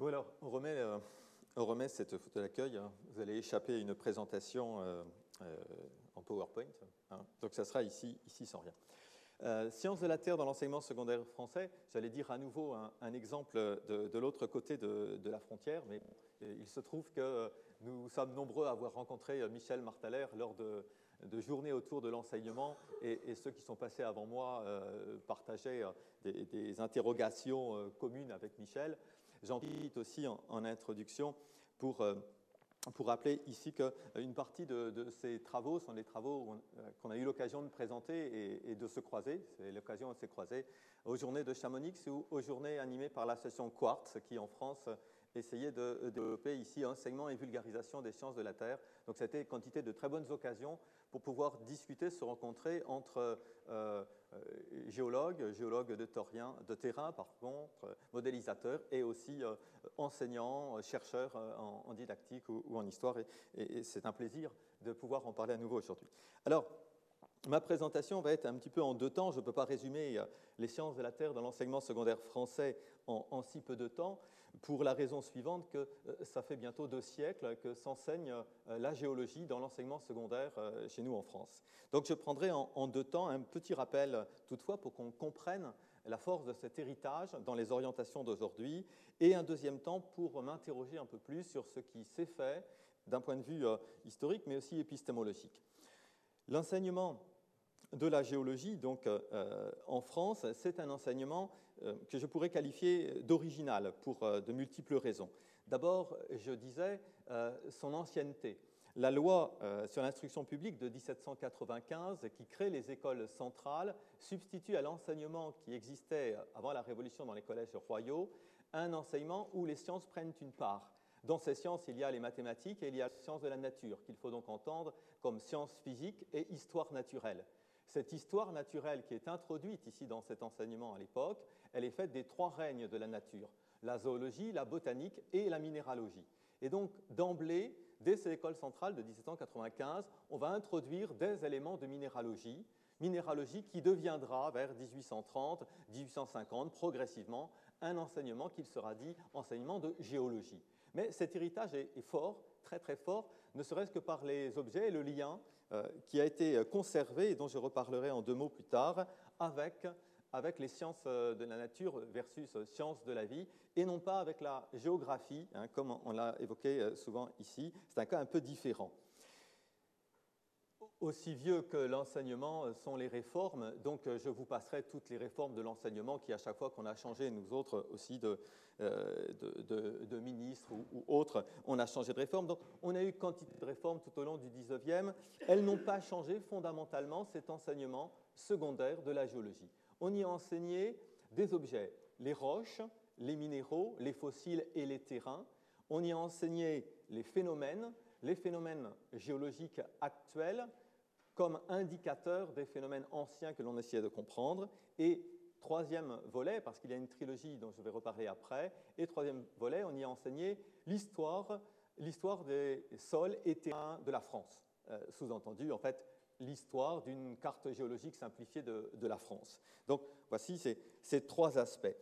Bon alors, on remet, euh, on remet cette photo d'accueil. hein. Vous allez échapper à une présentation euh, euh, en PowerPoint. hein. Donc ça sera ici, ici sans rien. Sciences de la Terre dans l'enseignement secondaire français, j'allais dire à nouveau un, exemple de, l'autre côté de, la frontière, mais il se trouve que nous sommes nombreux à avoir rencontré Michel Martaler lors de, journées autour de l'enseignement, et, ceux qui sont passés avant moi partageaient des, interrogations communes avec Michel. J'en profite aussi en, introduction pour euh, pour rappeler ici qu'une partie de, ces travaux sont des travaux euh, qu'on a eu l'occasion de présenter et, de se croiser. C'est l'occasion de se croiser aux journées de Chamonix ou aux journées animées par l'association Quartz, qui en France essayait de développer ici enseignement et vulgarisation des sciences de la Terre. Donc, c'était quantité de très bonnes occasions pour pouvoir discuter, se rencontrer entre euh, euh, géologues, géologues de, torien, de terrain, par contre, euh, modélisateurs, et aussi enseignants, chercheurs en, didactique ou, en histoire. Et, et c'est un plaisir de pouvoir en parler à nouveau aujourd'hui. Alors, Ma présentation va être un petit peu en deux temps. Je ne peux pas résumer euh, les sciences de la Terre dans l'enseignement secondaire français en, si peu de temps, pour la raison suivante que euh, ça fait bientôt deux siècles que s'enseigne euh, la géologie dans l'enseignement secondaire chez nous en France. Donc je prendrai en, en deux temps un petit rappel toutefois pour qu'on comprenne la force de cet héritage dans les orientations d'aujourd'hui, et un deuxième temps pour m'interroger un peu plus sur ce qui s'est fait d'un point de vue historique, mais aussi épistémologique. L'enseignement de la géologie, donc euh, en France, c'est un enseignement euh, que je pourrais qualifier d'original pour euh, de multiples raisons. D'abord, je disais euh, son ancienneté. La loi euh, sur l'instruction publique de 1795, qui crée les écoles centrales, substitue à l'enseignement qui existait avant la Révolution dans les collèges royaux un enseignement où les sciences prennent une part. Dans ces sciences, il y a les mathématiques et il y a les sciences de la nature, qu'il faut donc entendre comme sciences physiques et histoire naturelle. Cette histoire naturelle qui est introduite ici dans cet enseignement à l'époque, elle est faite des trois règnes de la nature, la zoologie, la botanique et la minéralogie. Et donc, d'emblée, dès ces écoles centrales de 1795, on va introduire des éléments de minéralogie, minéralogie qui deviendra vers 1830, 1850, progressivement, un enseignement qu'il sera dit enseignement de géologie. Mais cet héritage est, fort, très très fort, ne serait-ce que par les objets et le lien euh, qui a été conservé et dont je reparlerai en deux mots plus tard avec, avec les sciences euh, de la nature versus euh, sciences de la vie et non pas avec la géographie, hein, comme on l'a évoqué souvent ici. C'est un cas un peu différent. Aussi vieux que l'enseignement sont les réformes, donc je vous passerai toutes les réformes de l'enseignement qui, à chaque fois qu'on a changé, nous autres aussi, de, euh, ministres ou, ou, autres, on a changé de réforme. Donc on a eu quantité de réformes tout au long du 19e. Elles n'ont pas changé fondamentalement cet enseignement secondaire de la géologie. On y a enseigné des objets, les roches, les minéraux, les fossiles et les terrains. On y a enseigné les phénomènes, les phénomènes géologiques actuels, comme indicateur des phénomènes anciens que l'on essayait de comprendre. Et troisième volet, parce qu'il y a une trilogie dont je vais reparler après, et troisième volet, on y a enseigné l'histoire, l'histoire des sols et terrains de la France. Euh, sous-entendu, en fait, l'histoire d'une carte géologique simplifiée de, la France. Donc, voici ces, ces trois aspects.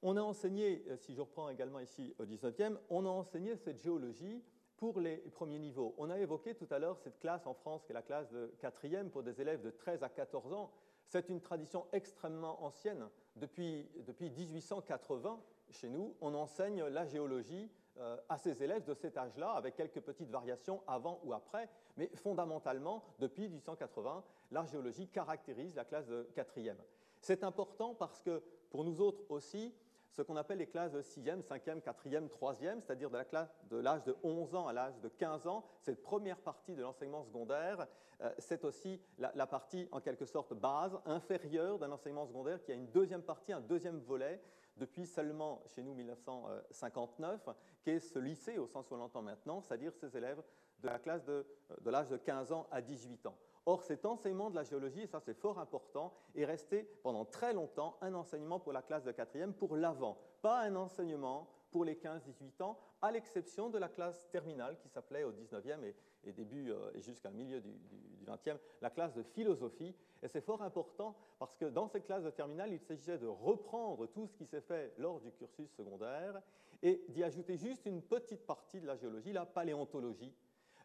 On a enseigné, si je reprends également ici au 19e, on a enseigné cette géologie pour les premiers niveaux. On a évoqué tout à l'heure cette classe en France qui est la classe de quatrième pour des élèves de 13 à 14 ans. C'est une tradition extrêmement ancienne. Depuis, depuis 1880, chez nous, on enseigne la géologie euh, à ces élèves de cet âge-là, avec quelques petites variations avant ou après, mais fondamentalement, depuis 1880, la géologie caractérise la classe de quatrième. C'est important parce que pour nous autres aussi, ce qu'on appelle les classes de 6e, 5e, 4e, 3e, c'est-à-dire de l'âge de, de 11 ans à l'âge de 15 ans, cette première partie de l'enseignement secondaire, euh, c'est aussi la, partie en quelque sorte base, inférieure d'un enseignement secondaire qui a une deuxième partie, un deuxième volet, depuis seulement chez nous 1959, qui est ce lycée au sens où on l'entend maintenant, c'est-à-dire ces élèves de la classe de, de l'âge de 15 ans à 18 ans. Or, cet enseignement de la géologie, et ça c'est fort important, est resté pendant très longtemps un enseignement pour la classe de quatrième pour l'avant, pas un enseignement pour les 15-18 ans, à l'exception de la classe terminale qui s'appelait au 19e et, début euh, et jusqu'à milieu du, du, 20e la classe de philosophie. Et c'est fort important parce que dans cette classe de terminale, il s'agissait de reprendre tout ce qui s'est fait lors du cursus secondaire et d'y ajouter juste une petite partie de la géologie, la paléontologie.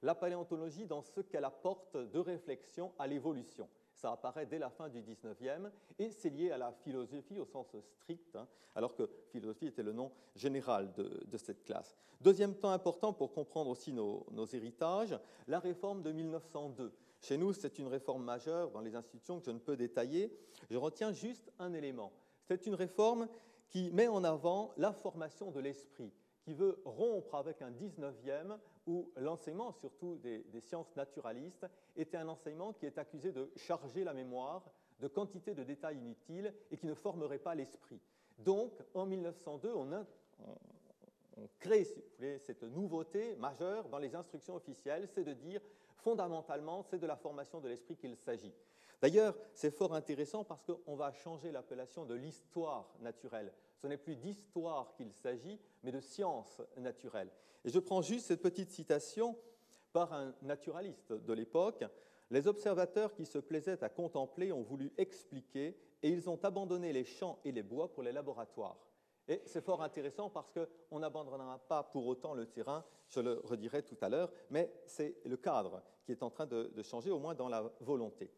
La paléontologie dans ce qu'elle apporte de réflexion à l'évolution. Ça apparaît dès la fin du 19e et c'est lié à la philosophie au sens strict, hein, alors que philosophie était le nom général de, cette classe. Deuxième temps important pour comprendre aussi nos, nos héritages, la réforme de 1902. Chez nous, c'est une réforme majeure dans les institutions que je ne peux détailler. Je retiens juste un élément. C'est une réforme qui met en avant la formation de l'esprit, qui veut rompre avec un 19e où l'enseignement, surtout des, sciences naturalistes, était un enseignement qui est accusé de charger la mémoire de quantité de détails inutiles et qui ne formerait pas l'esprit. Donc, en 1902, on, on crée cette nouveauté majeure dans les instructions officielles, c'est de dire, fondamentalement, c'est de la formation de l'esprit qu'il s'agit. D'ailleurs, c'est fort intéressant parce qu'on va changer l'appellation de l'histoire naturelle. Ce n'est plus d'histoire qu'il s'agit, mais de science naturelle. Et je prends juste cette petite citation par un naturaliste de l'époque. Les observateurs qui se plaisaient à contempler ont voulu expliquer et ils ont abandonné les champs et les bois pour les laboratoires. Et c'est fort intéressant parce qu'on n'abandonnera pas pour autant le terrain, je le redirai tout à l'heure, mais c'est le cadre qui est en train de, changer, au moins dans la volonté.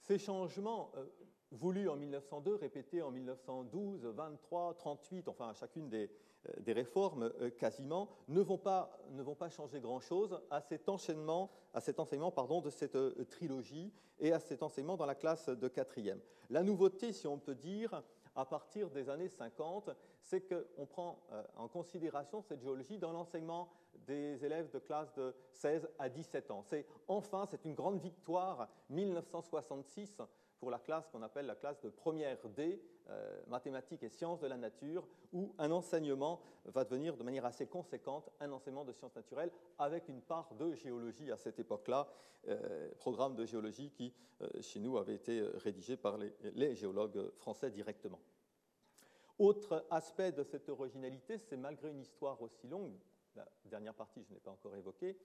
Ces changements euh, voulus en 1902, répétés en 1912, 23, 38, enfin à chacune des, euh, réformes euh, quasiment, ne vont pas, ne vont pas changer grand-chose à cet enchaînement, à cet enseignement pardon, de cette trilogie et à cet enseignement dans la classe de quatrième. La nouveauté, si on peut dire, à partir des années 50, c'est qu'on prend euh, en considération cette géologie dans l'enseignement des élèves de classe de 16 à 17 ans. C'est enfin, c'est une grande victoire 1966 pour la classe qu'on appelle la classe de première D, euh, mathématiques et sciences de la nature, où un enseignement va devenir de manière assez conséquente un enseignement de sciences naturelles avec une part de géologie à cette époque-là, euh, programme de géologie qui, euh, chez nous, avait été rédigé par les, les géologues français directement. Autre aspect de cette originalité, c'est malgré une histoire aussi longue, la dernière partie je n'ai pas encore évoquée,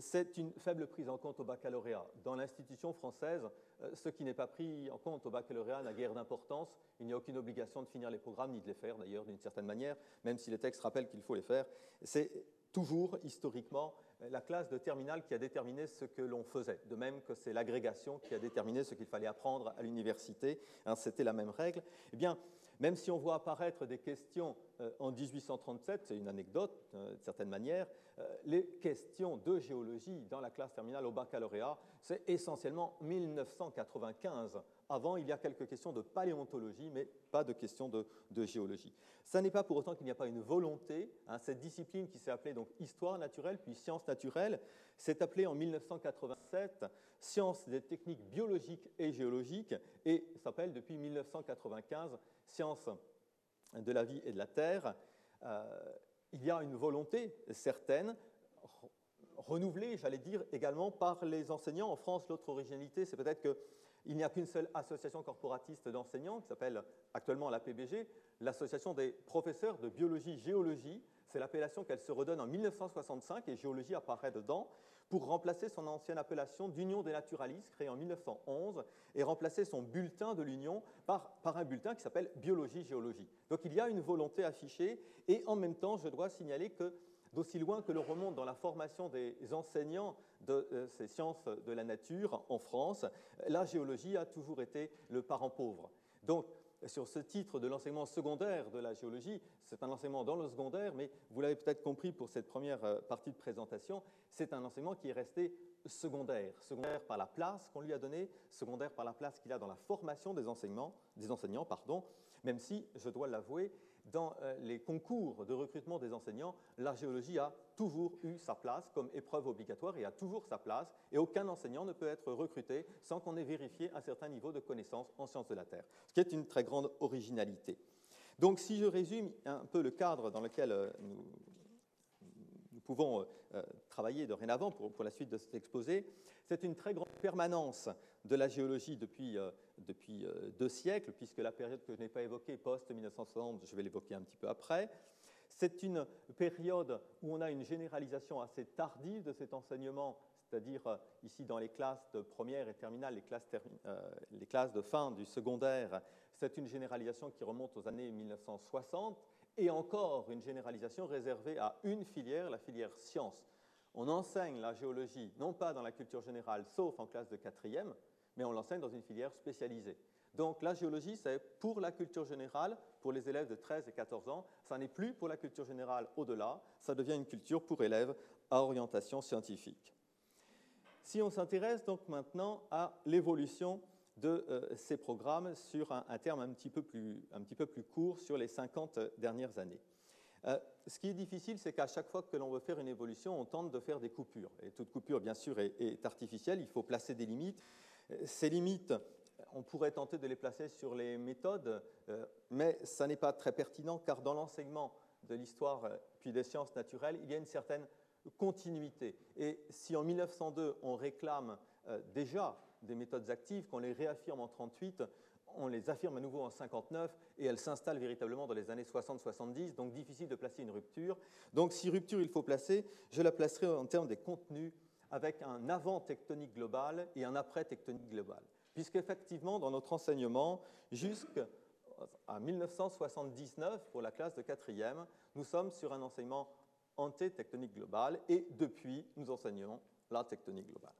c'est une faible prise en compte au baccalauréat. Dans l'institution française, euh, ce qui n'est pas pris en compte au baccalauréat n'a guère d'importance. Il n'y a aucune obligation de finir les programmes, ni de les faire d'ailleurs, d'une certaine manière, même si les textes rappellent qu'il faut les faire. C'est toujours, historiquement, la classe de terminale qui a déterminé ce que l'on faisait, de même que c'est l'agrégation qui a déterminé ce qu'il fallait apprendre à l'université. Hein, c'était la même règle. Eh bien, même si on voit apparaître des questions euh, en 1837, c'est une anecdote euh, de certaine manière, euh, les questions de géologie dans la classe terminale au baccalauréat, c'est essentiellement 1995. Avant, il y a quelques questions de paléontologie, mais pas de questions de, géologie. Ça n'est pas pour autant qu'il n'y a pas une volonté. Hein, cette discipline qui s'est appelée donc histoire naturelle, puis sciences naturelles, s'est appelée en 1987 sciences des techniques biologiques et géologiques et s'appelle depuis 1995 sciences de la vie et de la terre, euh, il y a une volonté certaine, renouvelée, j'allais dire, également par les enseignants. En France, l'autre originalité, c'est peut-être qu'il n'y a qu'une seule association corporatiste d'enseignants, qui s'appelle actuellement la PBG, l'Association des professeurs de biologie-géologie. C'est l'appellation qu'elle se redonne en 1965 et géologie apparaît dedans pour remplacer son ancienne appellation d'Union des naturalistes, créée en 1911, et remplacer son bulletin de l'Union par, par, un bulletin qui s'appelle Biologie-Géologie. Donc il y a une volonté affichée, et en même temps, je dois signaler que d'aussi loin que l'on remonte dans la formation des enseignants de euh, ces sciences de la nature en France, la géologie a toujours été le parent pauvre. Donc, sur ce titre de l'enseignement secondaire de la géologie. C'est un enseignement dans le secondaire, mais vous l'avez peut-être compris pour cette première euh, partie de présentation, c'est un enseignement qui est resté secondaire. Secondaire par la place qu'on lui a donnée, secondaire par la place qu'il a dans la formation des, enseignements, des enseignants, pardon, même si, je dois l'avouer, dans euh, les concours de recrutement des enseignants, la géologie a toujours eu sa place comme épreuve obligatoire et a toujours sa place, et aucun enseignant ne peut être recruté sans qu'on ait vérifié un certain niveau de connaissance en sciences de la Terre, ce qui est une très grande originalité. Donc si je résume un peu le cadre dans lequel euh, nous, pouvons euh, travailler dorénavant pour, pour, la suite de cet exposé, c'est une très grande permanence de la géologie depuis, euh, depuis deux siècles, puisque la période que je n'ai pas évoquée, post-1960, je vais l'évoquer un petit peu après, C'est une période où on a une généralisation assez tardive de cet enseignement, c'est-à-dire euh, ici dans les classes de première et terminale, les classes, euh, les classes de fin du secondaire, c'est une généralisation qui remonte aux années 1960 et encore une généralisation réservée à une filière, la filière sciences. On enseigne la géologie non pas dans la culture générale, sauf en classe de quatrième, mais on l'enseigne dans une filière spécialisée. Donc la géologie, c'est pour la culture générale, pour les élèves de 13 et 14 ans. Ça n'est plus pour la culture générale au-delà, ça devient une culture pour élèves à orientation scientifique. Si on s'intéresse donc maintenant à l'évolution de euh, ces programmes sur un, terme un petit, peu plus, court, sur les 50 dernières années. Euh, ce qui est difficile, c'est qu'à chaque fois que l'on veut faire une évolution, on tente de faire des coupures. Et toute coupure, bien sûr, est artificielle, il faut placer des limites. Ces limites, on pourrait tenter de les placer sur les méthodes, euh, mais ça n'est pas très pertinent car dans l'enseignement de l'histoire puis des sciences naturelles, il y a une certaine continuité. Et si en 1902 on réclame déjà des méthodes actives, qu'on les réaffirme en 1938, on les affirme à nouveau en 59 et elles s'installent véritablement dans les années 60-70, donc difficile de placer une rupture. Donc si rupture il faut placer, je la placerai en termes des contenus avec un avant tectonique global et un après tectonique global. Puisqu'effectivement, dans notre enseignement, jusqu'à 1979, pour la classe de quatrième, nous sommes sur un enseignement anté-tectonique global et depuis, nous enseignons la tectonique globale.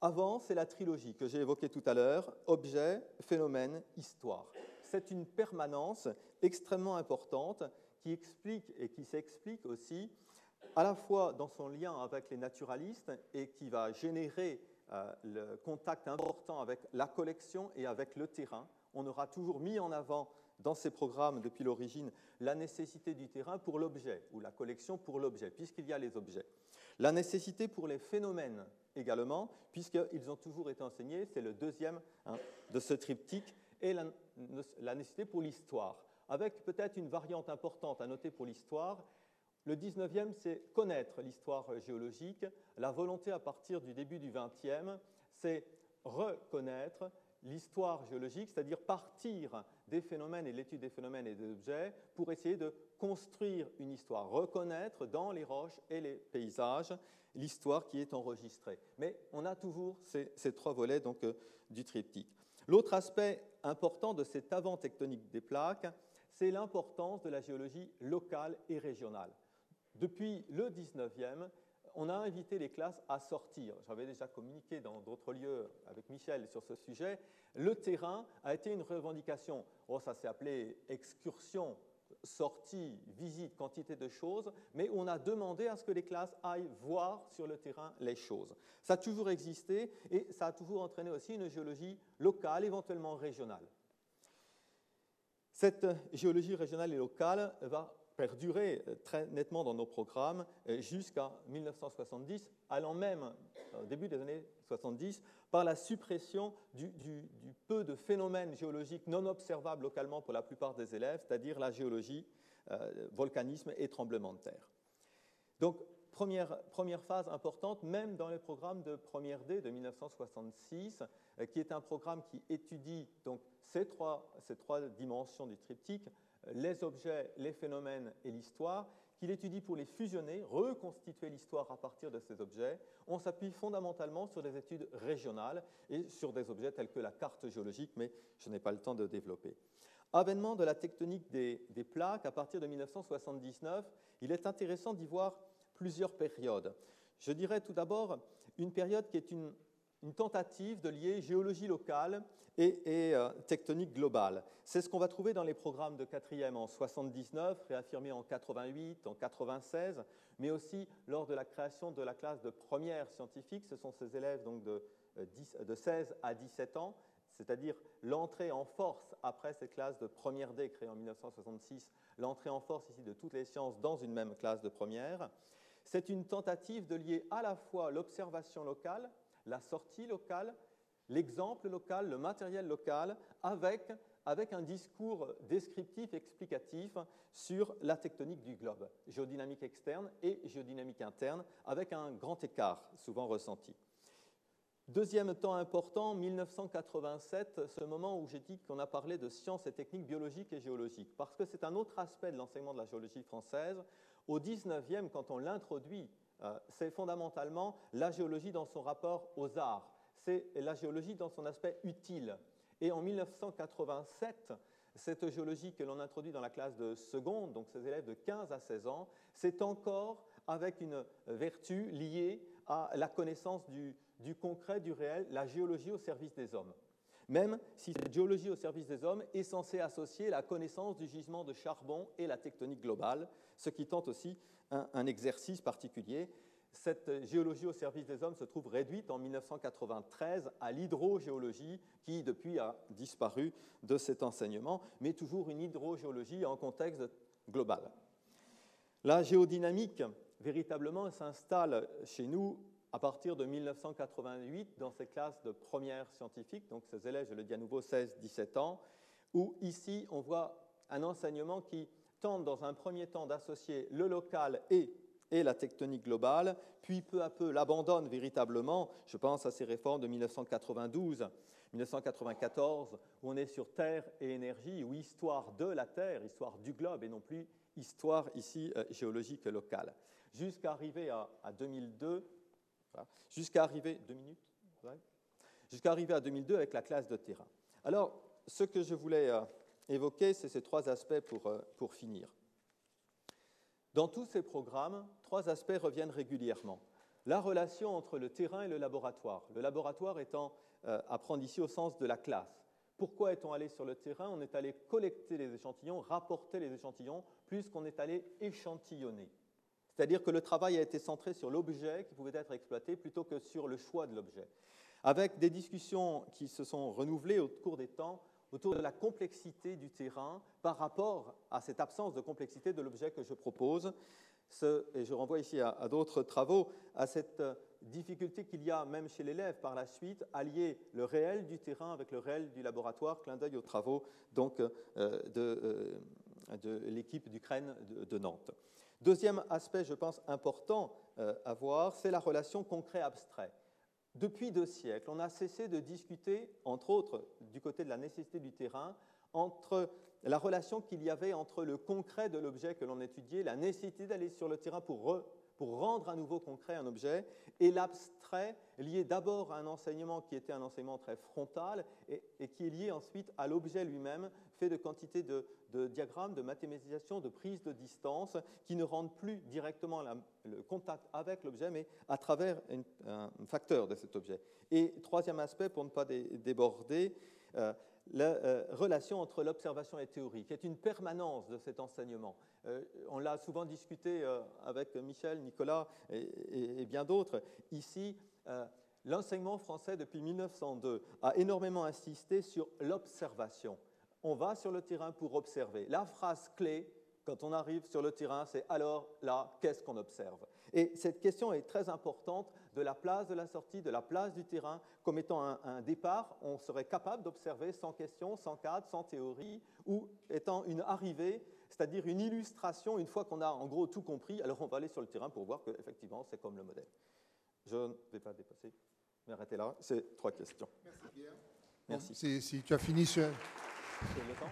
Avant, c'est la trilogie que j'ai évoquée tout à l'heure, objet, phénomène, histoire. C'est une permanence extrêmement importante qui explique et qui s'explique aussi à la fois dans son lien avec les naturalistes et qui va générer euh, le contact important avec la collection et avec le terrain. On aura toujours mis en avant dans ces programmes depuis l'origine la nécessité du terrain pour l'objet ou la collection pour l'objet, puisqu'il y a les objets. La nécessité pour les phénomènes également, puisqu'ils ont toujours été enseignés, c'est le deuxième hein, de ce triptyque, et la, nécessité pour l'histoire, avec peut-être une variante importante à noter pour l'histoire. Le 19e, c'est connaître l'histoire géologique. La volonté à partir du début du 20e, c'est reconnaître l'histoire géologique, c'est-à-dire partir des phénomènes et l'étude des phénomènes et des objets pour essayer de construire une histoire, reconnaître dans les roches et les paysages l'histoire qui est enregistrée. Mais on a toujours ces, trois volets donc, euh, du triptyque. L'autre aspect important de cet avant tectonique des plaques, c'est l'importance de la géologie locale et régionale. Depuis le 19e, on a invité les classes à sortir. J'avais déjà communiqué dans d'autres lieux avec Michel sur ce sujet. Le terrain a été une revendication. Oh, ça s'est appelé excursion, sortie, visite, quantité de choses, mais on a demandé à ce que les classes aillent voir sur le terrain les choses. Ça a toujours existé et ça a toujours entraîné aussi une géologie locale, éventuellement régionale. Cette géologie régionale et locale va perdurer euh, très nettement dans nos programmes euh, jusqu'à 1970, allant même, au euh, début des années 70, par la suppression du, peu de phénomènes géologiques non observables localement pour la plupart des élèves, c'est-à-dire la géologie, volcanisme et tremblement de terre. Donc, première, première, phase importante, même dans les programmes de première D de 1966, qui est un programme qui étudie donc, ces, trois, ces trois dimensions du triptyque, les objets, les phénomènes et l'histoire, qu'il étudie pour les fusionner, reconstituer l'histoire à partir de ces objets. On s'appuie fondamentalement sur des études régionales et sur des objets tels que la carte géologique, mais je n'ai pas le temps de développer. Avènement de la tectonique des, des plaques à partir de 1979, il est intéressant d'y voir plusieurs périodes. Je dirais tout d'abord une période qui est une une tentative de lier géologie locale et, euh, tectonique globale. C'est ce qu'on va trouver dans les programmes de quatrième en 79, réaffirmé en 88, en 96, mais aussi lors de la création de la classe de première scientifique. Ce sont ces élèves donc de, 10, euh, de 16 à 17 ans, c'est-à-dire l'entrée en force après cette classe de première D créée en 1966, l'entrée en force ici de toutes les sciences dans une même classe de première. C'est une tentative de lier à la fois l'observation locale, la sortie locale, l'exemple local, le matériel local, avec, avec un discours descriptif, explicatif sur la tectonique du globe, géodynamique externe et géodynamique interne, avec un grand écart souvent ressenti. Deuxième temps important, 1987, ce moment où j'ai dit qu'on a parlé de sciences et techniques biologiques et géologiques, parce que c'est un autre aspect de l'enseignement de la géologie française. Au 19e, quand on l'introduit, c'est fondamentalement la géologie dans son rapport aux arts, c'est la géologie dans son aspect utile. Et en 1987, cette géologie que l'on introduit dans la classe de seconde, donc ces élèves de 15 à 16 ans, c'est encore avec une vertu liée à la connaissance du, du concret, du réel, la géologie au service des hommes. Même si cette géologie au service des hommes est censée associer la connaissance du gisement de charbon et la tectonique globale, ce qui tente aussi un, exercice particulier. Cette géologie au service des hommes se trouve réduite en 1993 à l'hydrogéologie, qui depuis a disparu de cet enseignement, mais toujours une hydrogéologie en contexte global. La géodynamique, véritablement, s'installe chez nous à partir de 1988 dans ces classes de première scientifique, donc ces élèves, je le dis à nouveau, 16-17 ans, où ici on voit un enseignement qui tente dans un premier temps d'associer le local et, et la tectonique globale, puis peu à peu l'abandonne véritablement. Je pense à ces réformes de 1992, 1994, où on est sur Terre et énergie, ou histoire de la Terre, histoire du globe, et non plus histoire ici euh, géologique locale. Jusqu'à arriver à, à 2002, Jusqu'à arriver, deux minutes, jusqu'à arriver à 2002 avec la classe de terrain. Alors, ce que je voulais euh, évoquer, c'est ces trois aspects pour, euh, pour finir. Dans tous ces programmes, trois aspects reviennent régulièrement. La relation entre le terrain et le laboratoire. Le laboratoire étant euh, à prendre ici au sens de la classe. Pourquoi est-on allé sur le terrain? On est allé collecter les échantillons, rapporter les échantillons, plus qu'on est allé échantillonner. C'est-à-dire que le travail a été centré sur l'objet qui pouvait être exploité plutôt que sur le choix de l'objet. Avec des discussions qui se sont renouvelées au cours des temps autour de la complexité du terrain par rapport à cette absence de complexité de l'objet que je propose. et je renvoie ici à, d'autres travaux, à cette difficulté qu'il y a même chez l'élève par la suite à lier le réel du terrain avec le réel du laboratoire, clin d'œil aux travaux donc, euh, euh, de l'équipe d'Ukraine de Nantes. Deuxième aspect, je pense, important euh, à voir, c'est la relation concret-abstrait. Depuis deux siècles, on a cessé de discuter, entre autres, du côté de la nécessité du terrain, entre la relation qu'il y avait entre le concret de l'objet que l'on étudiait, la nécessité d'aller sur le terrain pour, pour, rendre à nouveau concret un objet, et l'abstrait lié d'abord à un enseignement qui était un enseignement très frontal et, qui est lié ensuite à l'objet lui-même, fait de quantité de, diagrammes, de mathématisation, de prise de distance, qui ne rendent plus directement le contact avec l'objet, mais à travers un facteur de cet objet. Et troisième aspect, pour ne pas déborder, euh, la euh, relation entre l'observation et théorie, qui est une permanence de cet enseignement. Euh, on l'a souvent discuté avec Michel, Nicolas et bien d'autres. Ici, l'enseignement français, depuis 1902, a énormément insisté sur l'observation on va sur le terrain pour observer. La phrase clé, quand on arrive sur le terrain, c'est alors là, qu'est-ce qu'on observe? Et cette question est très importante de la place de la sortie, de la place du terrain, comme étant un, départ, on serait capable d'observer sans question, sans cadre, sans théorie, ou étant une arrivée, c'est-à-dire une illustration, une fois qu'on a en gros tout compris, alors on va aller sur le terrain pour voir qu'effectivement c'est comme le modèle. Je ne vais pas dépasser, mais arrêtez là, c'est trois questions. Merci Pierre. Merci. si tu as fini sur... C'est le temps